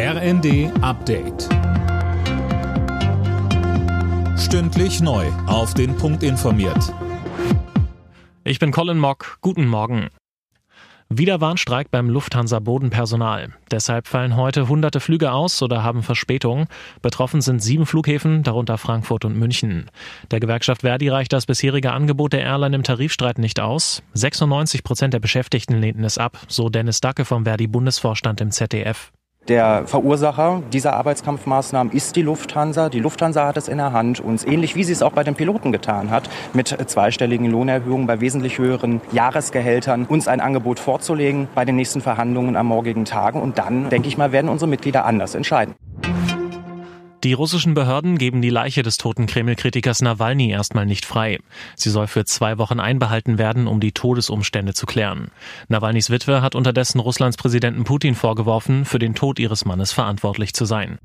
RND Update. Stündlich neu. Auf den Punkt informiert. Ich bin Colin Mock. Guten Morgen. Wieder Warnstreik beim Lufthansa-Bodenpersonal. Deshalb fallen heute hunderte Flüge aus oder haben Verspätung. Betroffen sind sieben Flughäfen, darunter Frankfurt und München. Der Gewerkschaft Verdi reicht das bisherige Angebot der Airline im Tarifstreit nicht aus. 96 Prozent der Beschäftigten lehnten es ab, so Dennis Dacke vom Verdi-Bundesvorstand im ZDF. Der Verursacher dieser Arbeitskampfmaßnahmen ist die Lufthansa. Die Lufthansa hat es in der Hand, uns ähnlich wie sie es auch bei den Piloten getan hat, mit zweistelligen Lohnerhöhungen bei wesentlich höheren Jahresgehältern uns ein Angebot vorzulegen bei den nächsten Verhandlungen am morgigen Tage. Und dann, denke ich mal, werden unsere Mitglieder anders entscheiden. Die russischen Behörden geben die Leiche des toten Kreml-Kritikers Nawalny erstmal nicht frei. Sie soll für zwei Wochen einbehalten werden, um die Todesumstände zu klären. Nawalnys Witwe hat unterdessen Russlands Präsidenten Putin vorgeworfen, für den Tod ihres Mannes verantwortlich zu sein.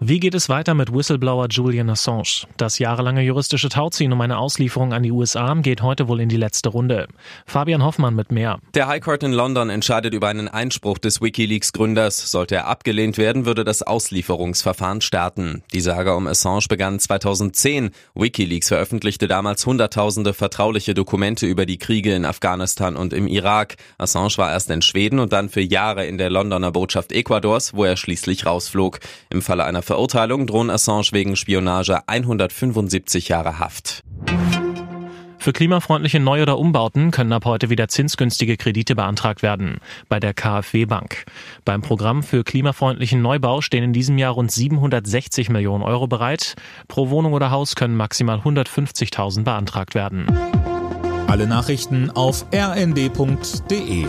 Wie geht es weiter mit Whistleblower Julian Assange? Das jahrelange juristische Tauziehen um eine Auslieferung an die USA geht heute wohl in die letzte Runde. Fabian Hoffmann mit mehr. Der High Court in London entscheidet über einen Einspruch des Wikileaks-Gründers. Sollte er abgelehnt werden, würde das Auslieferungsverfahren starten. Die Sage um Assange begann 2010. Wikileaks veröffentlichte damals hunderttausende vertrauliche Dokumente über die Kriege in Afghanistan und im Irak. Assange war erst in Schweden und dann für Jahre in der Londoner Botschaft Ecuadors, wo er schließlich rausflog. Im Falle einer Verurteilung drohen Assange wegen Spionage 175 Jahre Haft. Für klimafreundliche Neu- oder Umbauten können ab heute wieder zinsgünstige Kredite beantragt werden bei der KfW Bank. Beim Programm für klimafreundlichen Neubau stehen in diesem Jahr rund 760 Millionen Euro bereit. Pro Wohnung oder Haus können maximal 150.000 beantragt werden. Alle Nachrichten auf rnd.de